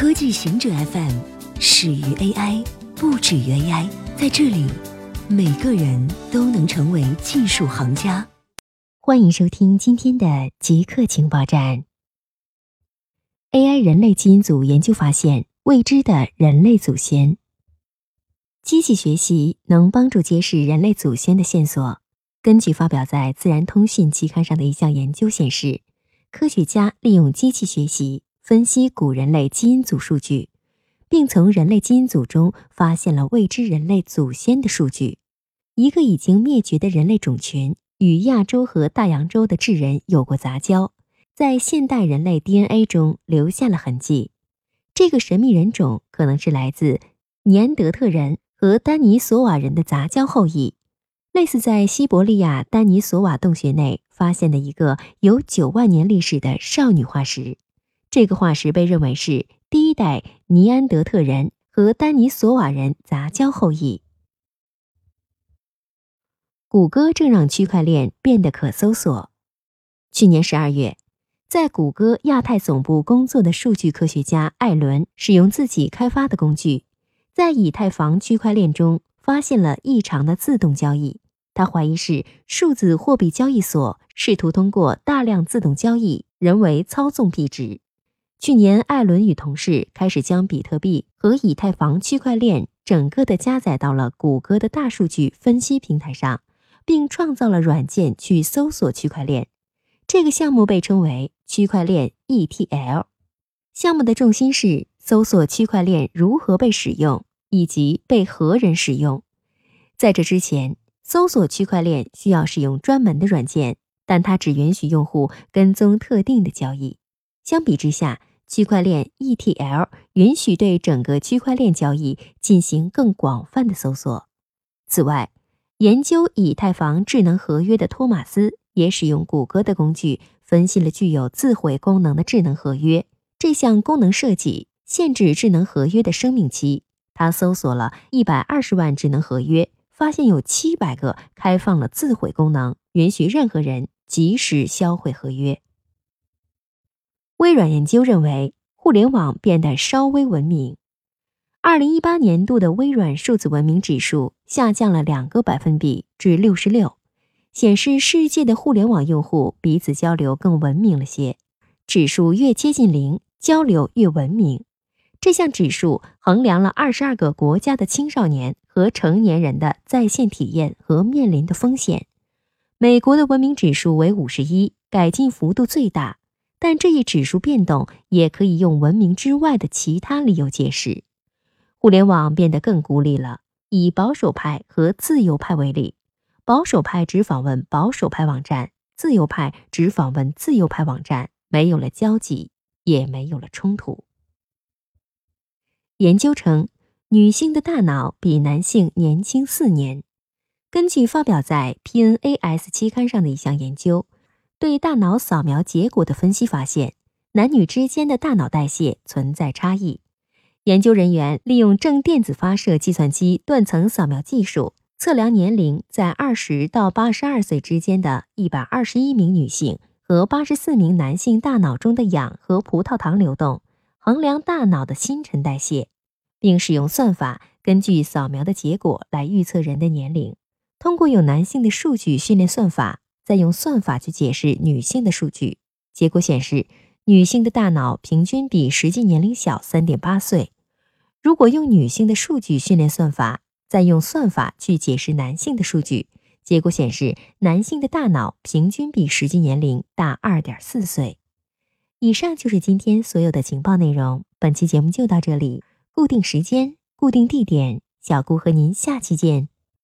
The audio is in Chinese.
科技行者 FM 始于 AI，不止于 AI。在这里，每个人都能成为技术行家。欢迎收听今天的极客情报站。AI 人类基因组研究发现未知的人类祖先。机器学习能帮助揭示人类祖先的线索。根据发表在《自然通讯》期刊上的一项研究显示，科学家利用机器学习。分析古人类基因组数据，并从人类基因组中发现了未知人类祖先的数据。一个已经灭绝的人类种群与亚洲和大洋洲的智人有过杂交，在现代人类 DNA 中留下了痕迹。这个神秘人种可能是来自尼安德特人和丹尼索瓦人的杂交后裔，类似在西伯利亚丹尼索瓦洞穴内发现的一个有九万年历史的少女化石。这个化石被认为是第一代尼安德特人和丹尼索瓦人杂交后裔。谷歌正让区块链变得可搜索。去年十二月，在谷歌亚太总部工作的数据科学家艾伦使用自己开发的工具，在以太坊区块链中发现了异常的自动交易。他怀疑是数字货币交易所试图通过大量自动交易人为操纵币值。去年，艾伦与同事开始将比特币和以太坊区块链整个的加载到了谷歌的大数据分析平台上，并创造了软件去搜索区块链。这个项目被称为区块链 ETL。项目的重心是搜索区块链如何被使用以及被何人使用。在这之前，搜索区块链需要使用专门的软件，但它只允许用户跟踪特定的交易。相比之下，区块链 ETL 允许对整个区块链交易进行更广泛的搜索。此外，研究以太坊智能合约的托马斯也使用谷歌的工具分析了具有自毁功能的智能合约。这项功能设计限制智能合约的生命期。他搜索了一百二十万智能合约，发现有七百个开放了自毁功能，允许任何人及时销毁合约。微软研究认为，互联网变得稍微文明。二零一八年度的微软数字文明指数下降了两个百分比至六十六，显示世界的互联网用户彼此交流更文明了些。指数越接近零，交流越文明。这项指数衡量了二十二个国家的青少年和成年人的在线体验和面临的风险。美国的文明指数为五十一，改进幅度最大。但这一指数变动也可以用文明之外的其他理由解释。互联网变得更孤立了。以保守派和自由派为例，保守派只访问保守派网站，自由派只访问自由派网站，没有了交集，也没有了冲突。研究称，女性的大脑比男性年轻四年。根据发表在 PNAS 期刊上的一项研究。对大脑扫描结果的分析发现，男女之间的大脑代谢存在差异。研究人员利用正电子发射计算机断层扫描技术，测量年龄在二十到八十二岁之间的一百二十一名女性和八十四名男性大脑中的氧和葡萄糖流动，衡量大脑的新陈代谢，并使用算法根据扫描的结果来预测人的年龄。通过有男性的数据训练算法。再用算法去解释女性的数据，结果显示，女性的大脑平均比实际年龄小三点八岁。如果用女性的数据训练算法，再用算法去解释男性的数据，结果显示，男性的大脑平均比实际年龄大二点四岁。以上就是今天所有的情报内容，本期节目就到这里。固定时间，固定地点，小姑和您下期见。